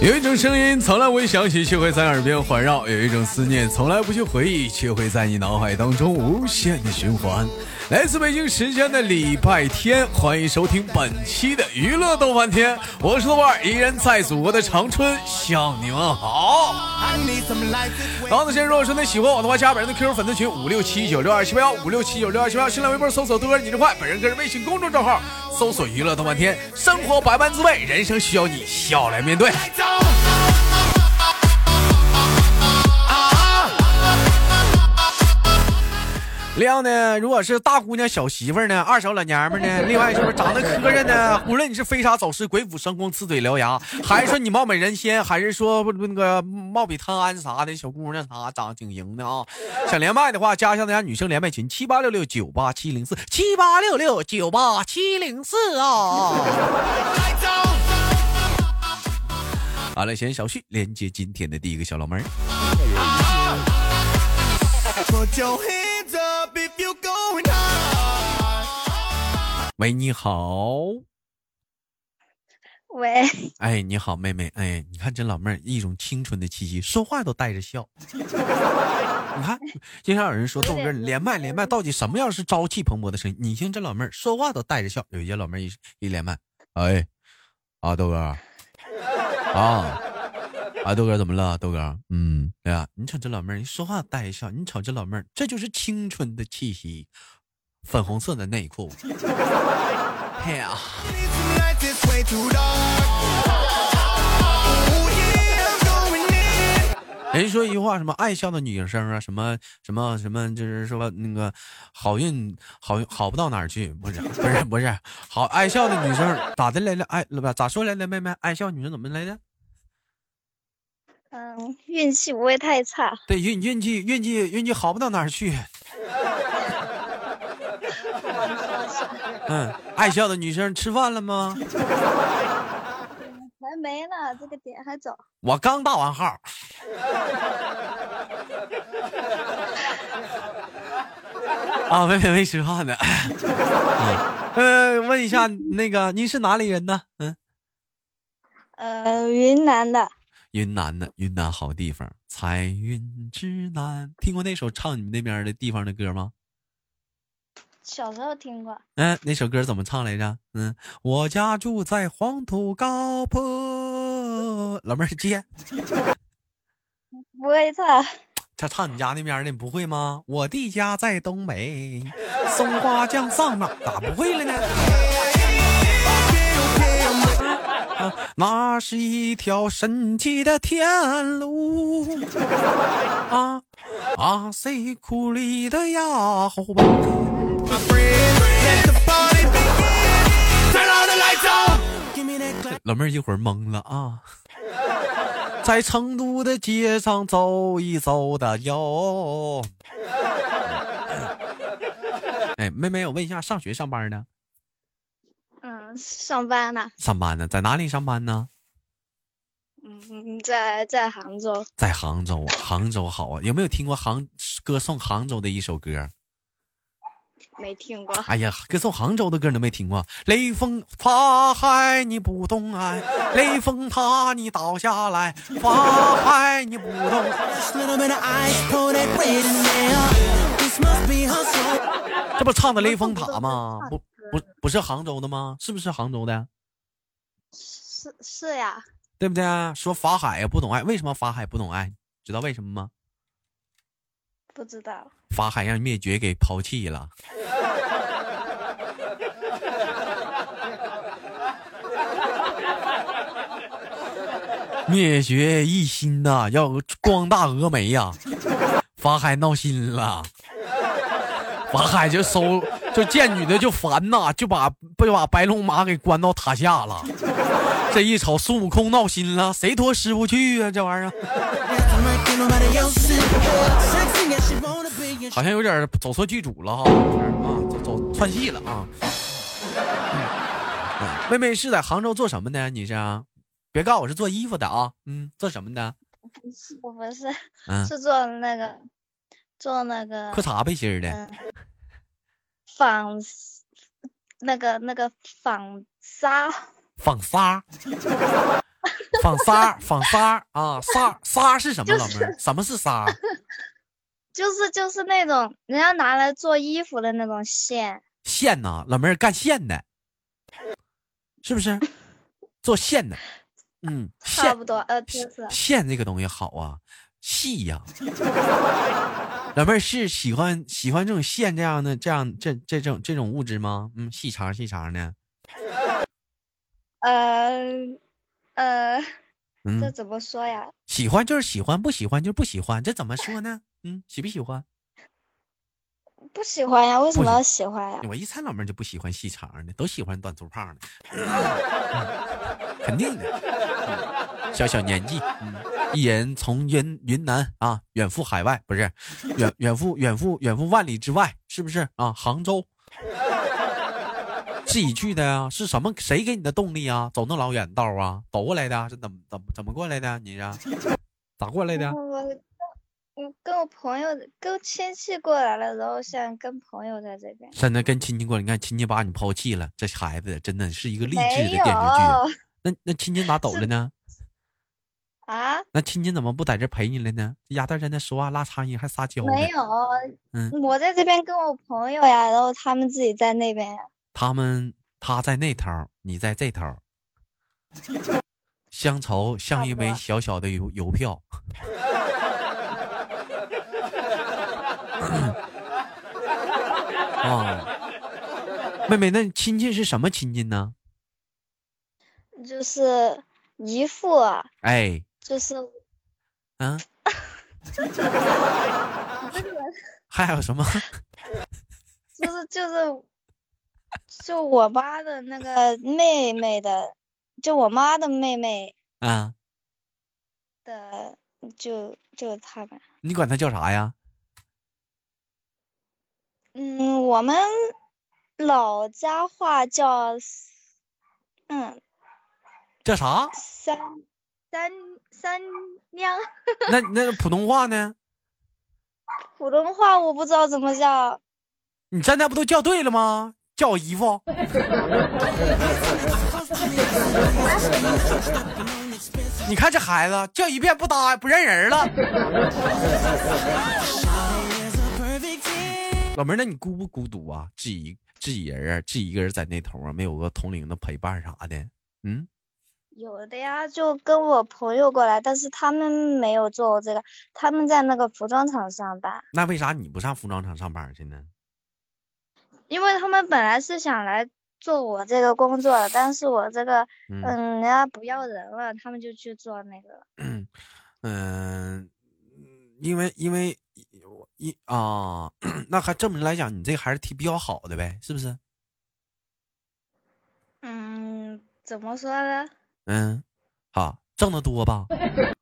有一种声音从来未响起，却会在耳边环绕；有一种思念从来不去回忆，却会在你脑海当中无限的循环。来自北京时间的礼拜天，欢迎收听本期的娱乐逗翻天，我是豆瓣，依然在祖国的长春向你们好。好的，先如果说你喜欢我的话，加本人的 QQ 粉丝群五六七九六二七八幺五六七九六二七八幺，新浪微博搜索豆哥你这快，本人个人微信公众账号搜索娱乐逗翻天，生活百般滋味，人生需要你笑来面对。另外呢，如果是大姑娘、小媳妇呢，二手老娘们呢，另外就是长得磕碜呢？无论你是飞沙走石、鬼斧神工、呲嘴獠牙，还是说你貌美人仙，还是说那个貌比汤安啥的小姑娘啥，长得挺型的啊？想连麦的话，加一下咱家女生连麦群：七八六六九八七零四，七八六六九八七零四啊。好了，先小旭连接今天的第一个小老妹儿。喂，你好。喂，哎，你好，妹妹。哎，你看这老妹儿，一种青春的气息，说话都带着笑。你看，经常有人说豆哥连麦连麦，到底什么样是朝气蓬勃的声音？你听这老妹儿说话都带着笑。有一些老妹儿一一连麦，哎，啊，豆哥，啊，啊，豆哥怎么了？豆哥，嗯，哎呀，你瞅这老妹儿你说话带着笑，你瞅这老妹儿，这就是青春的气息。粉红色的内裤，嘿呀！人说一句话，什么爱笑的女生啊，什么什么什么，就是说那个好运好好不到哪儿去，不是 不是不是，好爱笑的女生咋的来了？爱不咋说来了？妹妹，爱笑女生怎么来的？嗯，运气不会太差。对，运运气运气运气好不到哪儿去。嗯，爱笑的女生吃饭了吗？还没呢，这个点还早。我刚大完号。啊，没没没吃饭呢。嗯，问一下那个，您是哪里人呢？嗯，呃，云南的。云南的，云南好地方，彩云之南。听过那首唱你们那边的地方的歌吗？小时候听过，嗯，那首歌怎么唱来着？嗯，我家住在黄土高坡，老妹儿接，不会唱，他唱你家那边的，不会吗？我的家在东北，松花江上哪咋不会了呢？那是一条神奇的天路啊啊，谁苦里的呀，伙伴。老妹儿一会儿懵了啊，在成都的街上走一走的哟。哎，妹妹，我问一下，上学上班呢？嗯，上班呢。上班呢，在哪里上班呢？嗯，在在杭州。在杭州，杭州好啊！有没有听过杭歌颂杭州的一首歌？没听过。哎呀，歌颂杭州的歌你都没听过。雷锋法海你不懂爱，雷锋塔你倒下来，法海你不懂。这不唱的雷峰塔吗？不不不是杭州的吗？是不是杭州的？是是呀。对不对？说法海不懂爱，为什么法海不懂爱？知道为什么吗？不知道。法海让灭绝给抛弃了。灭绝一心呐，要光大峨眉呀！法海闹心了，法海就收，就见女的就烦呐，就把被把白龙马给关到塔下了。这一瞅孙悟空闹心了，谁拖师傅去啊？这玩意儿，好像有点走错剧组了哈，啊，走走串戏了啊。妹妹是在杭州做什么的？你是？别告诉我是做衣服的啊，嗯，做什么的？不是，我不是，嗯，是做那个做那个裤衩背心儿的，嗯，纺那个那个纺纱，纺纱，纺纱，纺纱啊，纱纱是什么？老妹儿，什么是纱？就是就是那种人家拿来做衣服的那种线，线呐，老妹儿干线的，是不是？做线的，嗯，线差不多，呃，就是线这个东西好啊，细呀。老妹儿是喜欢喜欢这种线这样的这样这这种这种物质吗？嗯，细长细长的，呃呃，这嗯，怎么说呀？喜欢就是喜欢，不喜欢就是不喜欢，这怎么说呢？嗯，喜不喜欢？不喜欢呀？为什么要喜欢呀？我一猜老妹儿就不喜欢细长的，都喜欢短粗胖的，嗯 肯定的。嗯小小年纪，嗯，一人从云云南啊远赴海外，不是远 远赴远赴远赴万里之外，是不是啊？杭州自己去的呀？是什么？谁给你的动力啊？走那老远道啊？走过来的？是怎么怎么怎么过来的？你是 咋过来的？我我跟我朋友跟亲戚过来了，然后现在跟朋友在这边。现在跟亲戚过来，你看亲戚把你抛弃了，这孩子真的是一个励志的电视剧。那那亲戚咋走了呢？啊，那亲戚怎么不在这陪你了呢？这丫蛋在那说话拉苍蝇还撒娇呢。没有，嗯我在这边跟我朋友呀，然后他们自己在那边呀。他们他在那头，你在这头，乡愁 像一枚小小的邮邮票。哦，妹妹，那亲戚是什么亲戚呢？就是姨父啊，哎，就是嗯，这个 还有什么？就是就是就我妈的那个妹妹的，就我妈的妹妹啊，的，就就他们。你管他叫啥呀？嗯，我们老家话叫，嗯，叫啥？三三三娘，那那普通话呢？普通话我不知道怎么叫。你刚才不都叫对了吗？叫我姨夫。你看这孩子叫一遍不搭不认人了。老妹儿，那你孤不孤独啊？自己自己人啊，自己一个人在那头啊，没有个同龄的陪伴啥的。嗯，有的呀，就跟我朋友过来，但是他们没有做我这个，他们在那个服装厂上班，那为啥你不上服装厂上班去呢？因为他们本来是想来做我这个工作的，但是我这个，嗯嗯，人家不要人了，他们就去做那个了。嗯，因为因为我一啊，那还这么来讲，你这还是挺比较好的呗，是不是？嗯，怎么说呢？嗯，好，挣得多吧？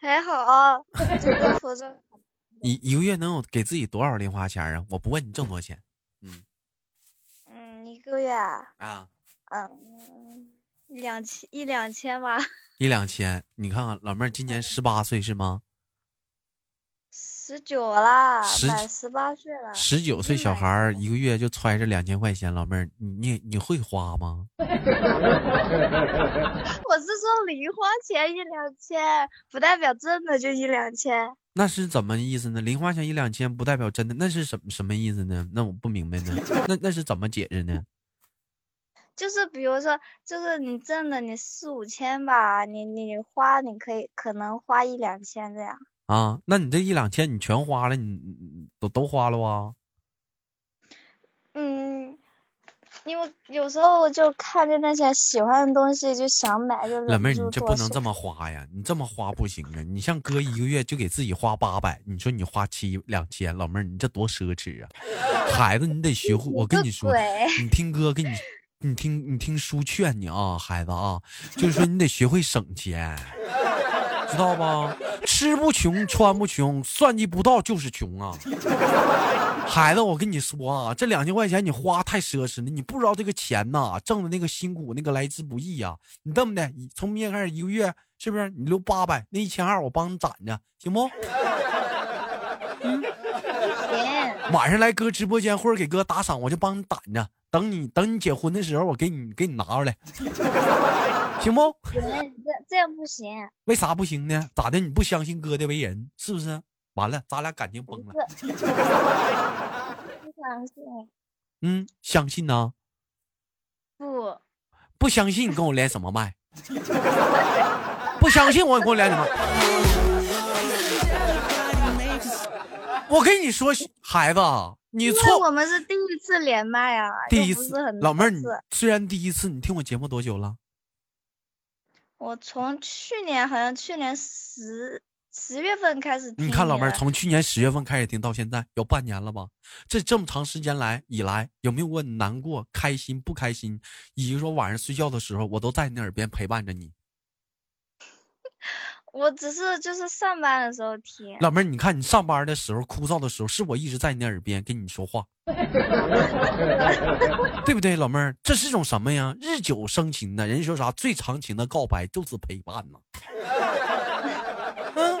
还好，这个服装，一一个月能有给自己多少零花钱啊？我不问你挣多少钱。嗯嗯，一个月啊，啊，嗯，两千一两千吧，一两千。你看看老妹儿今年十八岁是吗？十九啦，十满十八岁了。十九岁小孩儿一个月就揣着两千块钱，老妹儿，你你你会花吗？我是说零花钱一两千，不代表真的就一两千。那是怎么意思呢？零花钱一两千不代表真的，那是什么什么意思呢？那我不明白呢。那那是怎么解释呢？就是比如说，就是你挣的你四五千吧，你你花你可以可能花一两千这样。啊，那你这一两千你全花了，你都都花了啊？嗯，因为有时候就看见那些喜欢的东西就想买，就忍老妹儿，你这不能这么花呀！你这么花不行啊！你像哥一个月就给自己花八百，你说你花七两千，老妹儿你这多奢侈啊！孩子，你得学会，我跟你说，你听哥给你，你听你听叔劝你啊，孩子啊，就是说你得学会省钱，知道吧？吃不穷，穿不穷，算计不到就是穷啊！孩子，我跟你说啊，这两千块钱你花太奢侈了，你不知道这个钱呐，挣的那个辛苦，那个来之不易呀。你这么的，从明天开始一个月，是不是你留八百？那一千二我帮你攒着，行不？行，晚上来哥直播间或者给哥打赏，我就帮你攒着。等你等你结婚的时候，我给你给你拿出来，行不？行，这这样不行，为啥不行呢？咋的？你不相信哥的为人，是不是？完了，咱俩感情崩了。不相信，嗯，相信呢？不，不相信你跟我连什么麦？不相信我，你跟我连什么？我跟你说，孩子，你错我们是第一次连麦啊，第一次老妹儿，你虽然第一次，你听我节目多久了？我从去年好像去年十十月份开始听你看老妹儿，从去年十月份开始听到现在，有半年了吧？这这么长时间来以来，有没有过难过、开心、不开心？以及说晚上睡觉的时候，我都在你耳边陪伴着你。我只是就是上班的时候听，老妹儿，你看你上班的时候枯燥的时候，是我一直在你耳边跟你说话，对不对？老妹儿，这是种什么呀？日久生情呢？人家说啥？最长情的告白就是陪伴呐。嗯，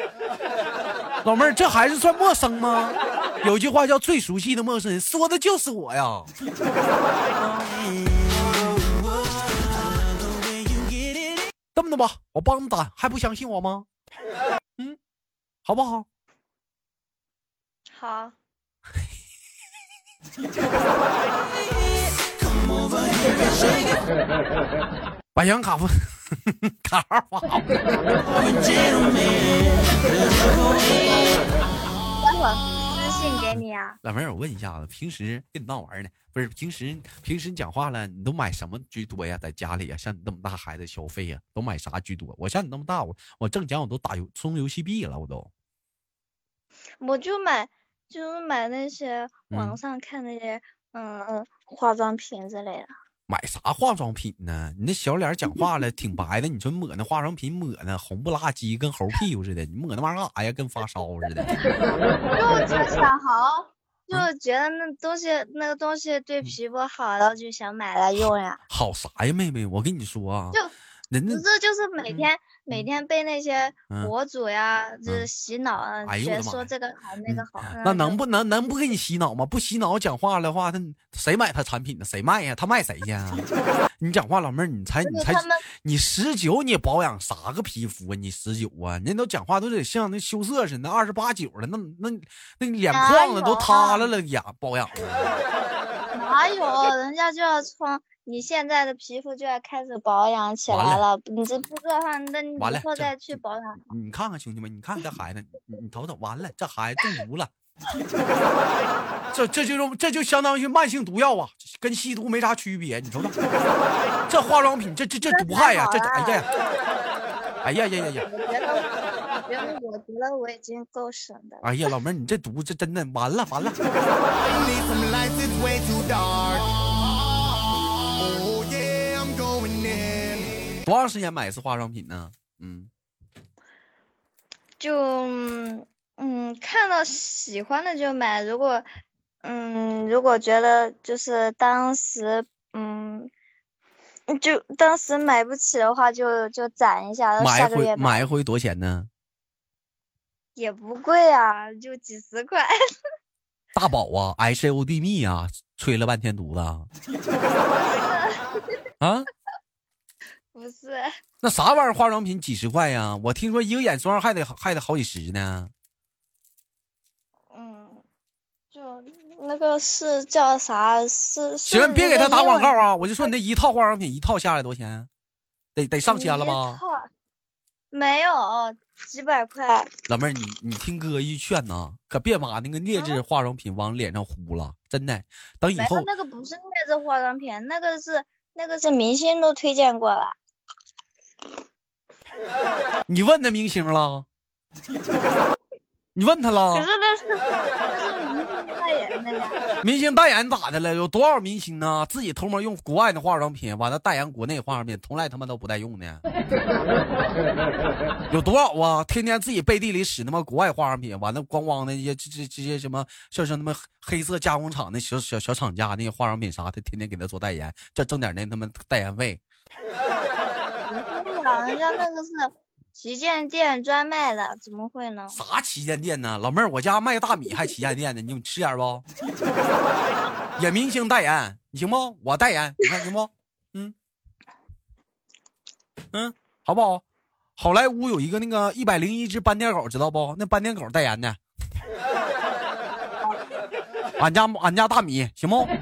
老妹儿，这还是算陌生吗？有句话叫“最熟悉的陌生人”，说的就是我呀。这么的吧，我帮你打，还不相信我吗？嗯，好不好？好，把银行卡付卡号发好。待会儿老妹儿，我问一下子，平时跟你闹玩呢？不是平时平时你讲话了，你都买什么居多呀？在家里呀，像你这么大孩子消费呀，都买啥居多？我像你那么大，我我挣钱我都打游充游戏币了，我都。我就买，就是买那些嗯网上看那些，嗯嗯，化妆品之类的。买啥化妆品呢？你那小脸讲话了挺白的，你说抹那化妆品抹呢红不拉几，跟猴屁股似的，你抹那玩意儿干啥呀？跟发烧似的。就就想好，嗯就觉得那东西那个东西对皮肤好，然后就想买来用呀。好啥呀，妹妹？我跟你说啊，就人家，就是每天每天被那些嗯博主呀，就是嗯洗脑哎呦说这个好那个好。那能不能能不给你洗脑吗？不洗脑讲话的话，他谁买他产品呢？谁卖呀？他卖谁去啊？你讲话，老妹儿，你才你才你十九，你保养啥个皮肤啊？你十九啊？人都讲话都得像那羞涩似的，二十八九了，那那那脸哪框子都塌了了，呀，保养的。哪有人家就要从你现在的皮肤就要开始保养起来了，你这不的话，那你以后再去保养。你看看兄弟们，你看这孩子，你你瞅瞅，完了，这孩子中毒了。这这就是这就相当于慢性毒药啊，跟吸毒没啥区别。你瞅瞅，这化妆品，这这这毒害呀、这这哎呀，哎呀呀呀呀，我觉得，我已经够省的。哎呀，老妹儿，你这毒这真的完了完了。Oh. 多长时间买一次化妆品呢？嗯，就嗯，看到喜欢的就买，如果嗯，如果觉得就是当时嗯，就当时买不起的话就，就攒一下，然后买一回下个月买一回多少钱呢？也不贵啊，就几十块。大宝啊，H O D 蜜啊，吹了半天犊子啊！啊，不是，那啥玩意儿化妆品几十块呀？我听说一个眼霜还得还得好几十呢。嗯，就那个是叫啥？是是行，别给他打广告啊！啊！我就说你那一套化妆品一套下来多少钱？得得上千了一吧？套没有几百块。老妹儿，你你听哥一劝呐，可别把那个劣质化妆品往脸上糊了，真的。等以后那个不是劣质化妆品，那个是那个是明星都推荐过了。你问那明星了，你问他了可是？那是。明星代言咋的了？有多少明星呢？自己偷摸用国外的化妆品，完了代言国内化妆品，从来他妈都不带用的。有多少啊？天天自己背地里使他妈国外化妆品，完了咣咣的一些这这这些什么，像是他妈黑色加工厂的小小小厂家那些化妆品啥的，天天给他做代言，这挣点那他妈代言费。不会啊，人家那个是旗舰店专卖的，怎么会呢？啥旗舰店呢？老妹儿，我家卖大米还旗舰店呢，你吃点不？也明星代言，你行不？我代言，你看行不？嗯嗯，好不好？好莱坞有一个那个一百零一只斑点狗，知道不？那斑点狗代言的。俺家俺家大米行不？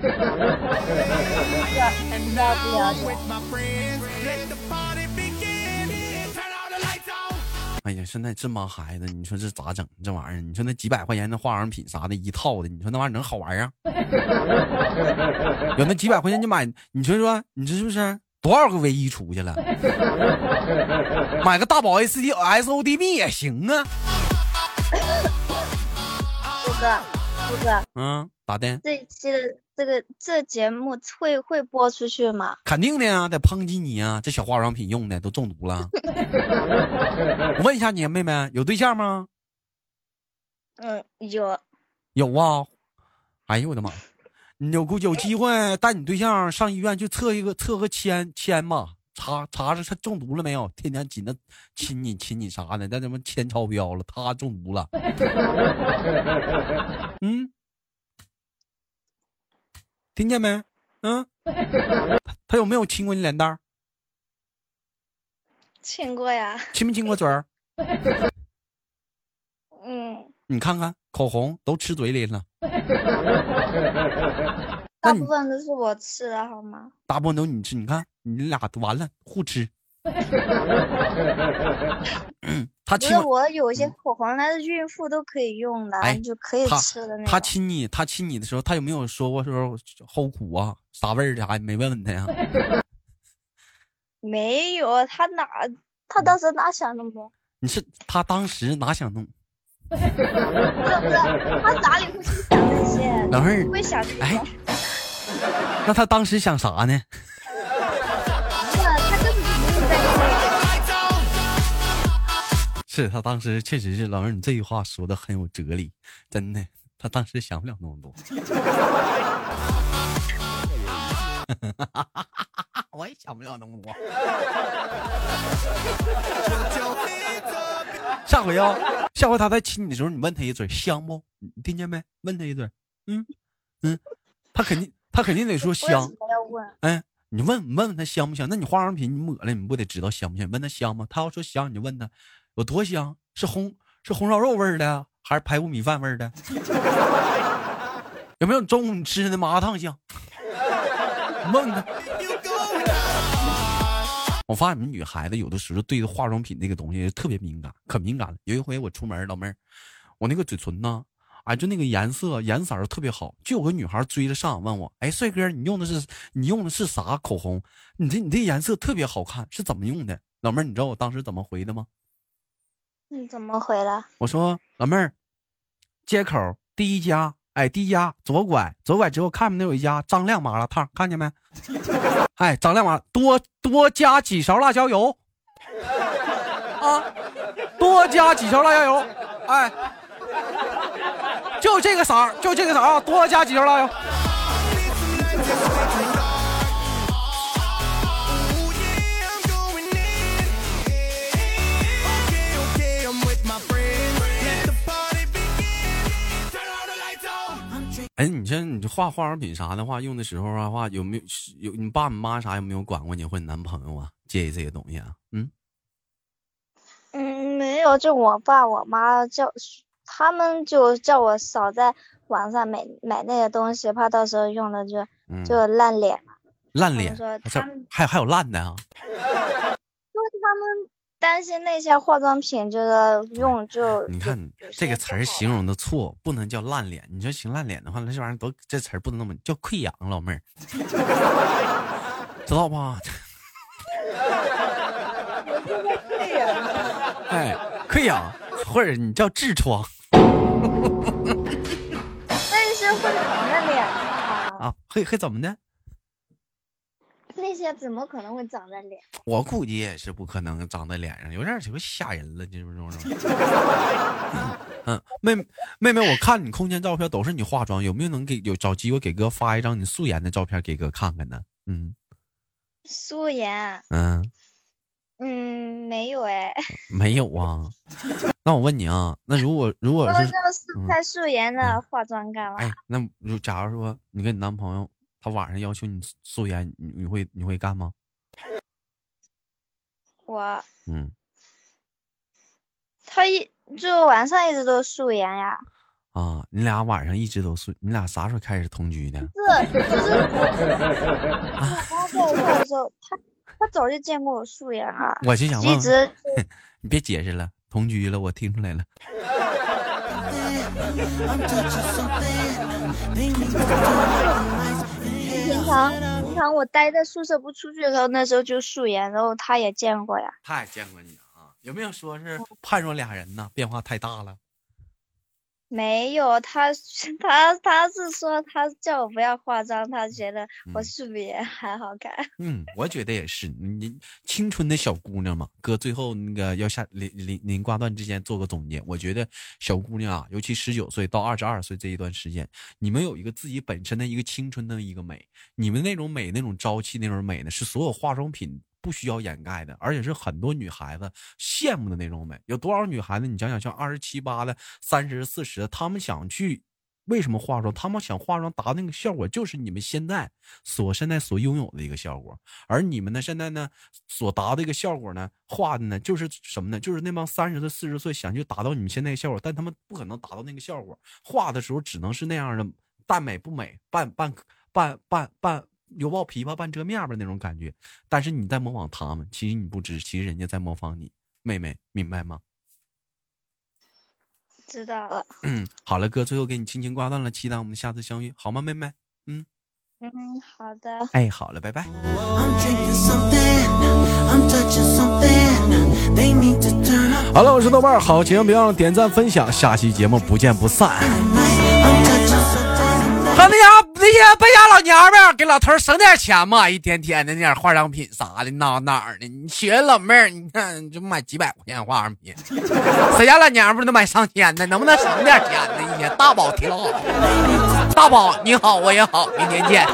哎呀，现在这帮孩子，你说这咋整？这玩意儿，你说那几百块钱的化妆品啥的，一套的，你说那玩意儿能好玩啊？有那几百块钱你买，你说说，你这是不是多少个唯一出去了？买个大宝 S D S O D B 也行啊。虎哥，虎哥，嗯，咋的？这一期的这个这节目会会播出去吗？肯定的呀，得抨击你啊！这小化妆品用的都中毒了。我问一下你，妹妹有对象吗？嗯，有。有啊。哎呦我的妈！你有估有机会带你对象上医院去测一个测个铅铅吧，查查查他中毒了没有？天天紧着亲你亲你啥的，那他妈铅超标了，他中毒了。嗯，听见没？嗯，他 他有没有亲过你脸蛋儿？亲过呀，亲没亲过嘴儿？嗯，你看看口红都吃嘴里了，大部分都是我吃的好吗？大部分都你吃。你看你俩完了互吃。嗯，他亲我有一些口红，那是孕妇都可以用的，哎就可以他吃的那他种。亲你，他亲你的时候，他有没有说过说齁苦啊，啥味儿的？还没问问他呀？没有，他哪他当时哪想那么多？你是他当时哪想弄？不是不是，他哪里会去想这些？老妹儿会想这哎种。那他当时想啥呢？是他当时确实是老妹儿，你这句话说的很有哲理，真的，他当时想不了那么多。我也想不了那么多。下回啊，下回他再亲你的时候，你问他一嘴香不？你听见没？问他一嘴，嗯嗯，他肯定他肯定得说香？哎，你问问问他香不香？那你化妆品你抹了，你不得知道香不香？问他香吗？他要说香，你就问他有多香？是红是红烧肉味儿的，还是排骨米饭味儿的？有没有中午你吃的麻辣烫香？你问问他。You going hard. 我发现你们女孩子有的时候对化妆品那个东西特别敏感，可敏感了。有一回我出门，老妹儿，我那个嘴唇呢，哎，就那个颜色颜色特别好，就有个女孩追着上问我，哎，帅哥，你用的是你用的是啥口红？你这你这颜色特别好看，是怎么用的？老妹儿，你知道我当时怎么回的吗？你怎么回了？我说老妹儿，街口第一家，哎，第一家左拐，左拐之后看没有一家张亮麻辣烫，看见没？哎，张亮麻多多加几勺辣椒油，啊，多加几勺辣椒油，哎，就这个色儿，就这个色儿啊，多加几勺辣椒。哎，你像你这化化妆品啥的话，用的时候的话，有没有有你爸你妈啥有没有管过你或你男朋友啊？介意这些东西啊？嗯。嗯，没有，就我爸我妈叫他们就叫我少在网上买买那些东西，怕到时候用了就嗯就烂脸嘛。烂脸，还还有烂的啊！担心那些化妆品这个用就你看这个词儿形容。的错，不能叫烂脸。你说行烂脸的话，那这玩意儿都这词儿不能那么叫溃疡，老妹儿，知道吧？哎，溃疡，或者你叫痔疮。那些会长在脸上啊，啊，会会怎么的？那些怎么可能会长在脸？我估计也是不可能长在脸上，有点儿鸡巴吓人了，这不这种。嗯，妹妹妹妹，我看你空间照片都是你化妆，有没有能给有找机会给哥发一张你素颜的照片给哥看看呢？嗯素颜，嗯，嗯，没有哎。没有啊。那我问你啊，那如果如果是拍素颜的化妆干嘛？哎，那如假如说你跟你男朋友他晚上要求你素颜，你你会你会干吗？我嗯，他一就晚上一直都素颜呀，啊，你俩晚上一直都素，你俩啥时候开始同居的？是就是 他在一块的时候，他他早就见过我素颜了，我就想问问，一直你别解释了，同居了，我听出来了。平常平常我待在宿舍不出去的时候，那时候就素颜，然后他也见过呀。他也见过你啊？有没有说是判若俩人呢？变化太大了。没有，他 他他是说他叫我不要化妆，他觉得我嗯素颜还好看。嗯，我觉得也是。你青春的小姑娘嘛，哥最后那个要下临临临挂断之前做个总结。我觉得小姑娘啊，尤其十九岁到二十二岁这一段时间，你们有一个自己本身的一个青春的一个美，你们那种美、那种朝气、那种美呢，是所有化妆品不需要掩盖的，而且是很多女孩子羡慕的那种美。有多少女孩子？你想想，像二十七八的、三十四十的，她们想去。为什么化妆？她们想化妆达那个效果，就是你们现在所现在所拥有的一个效果。而你们呢，现在呢所达的一个效果呢，画的呢就是什么呢？就是那帮三十岁、四十岁想去达到你们现在的效果，但他们不可能达到那个效果。画的时候只能是那样的，半美不美，半半半半半犹抱琵琶半遮面吧那种感觉。但是你在模仿他们，其实你不知，其实人家在模仿你，妹妹，明白吗？知道了，嗯，好了，哥，最后给你轻轻挂断了，期待我们下次相遇，好吗，妹妹？嗯，嗯，好的。哎，好了，拜拜。了，我是豆瓣，好节目别忘了点赞分享，下期节目不见不散。I'm touching something. 和那些败家老娘们儿给老头儿省点钱嘛，一天天的那点化妆品啥的哪哪的？你学老妹儿，你看就买几百块钱化妆品，谁家老娘们儿都买上千的，能不能省点钱呢？一天大宝挺好，大宝你好，我也好，明天见。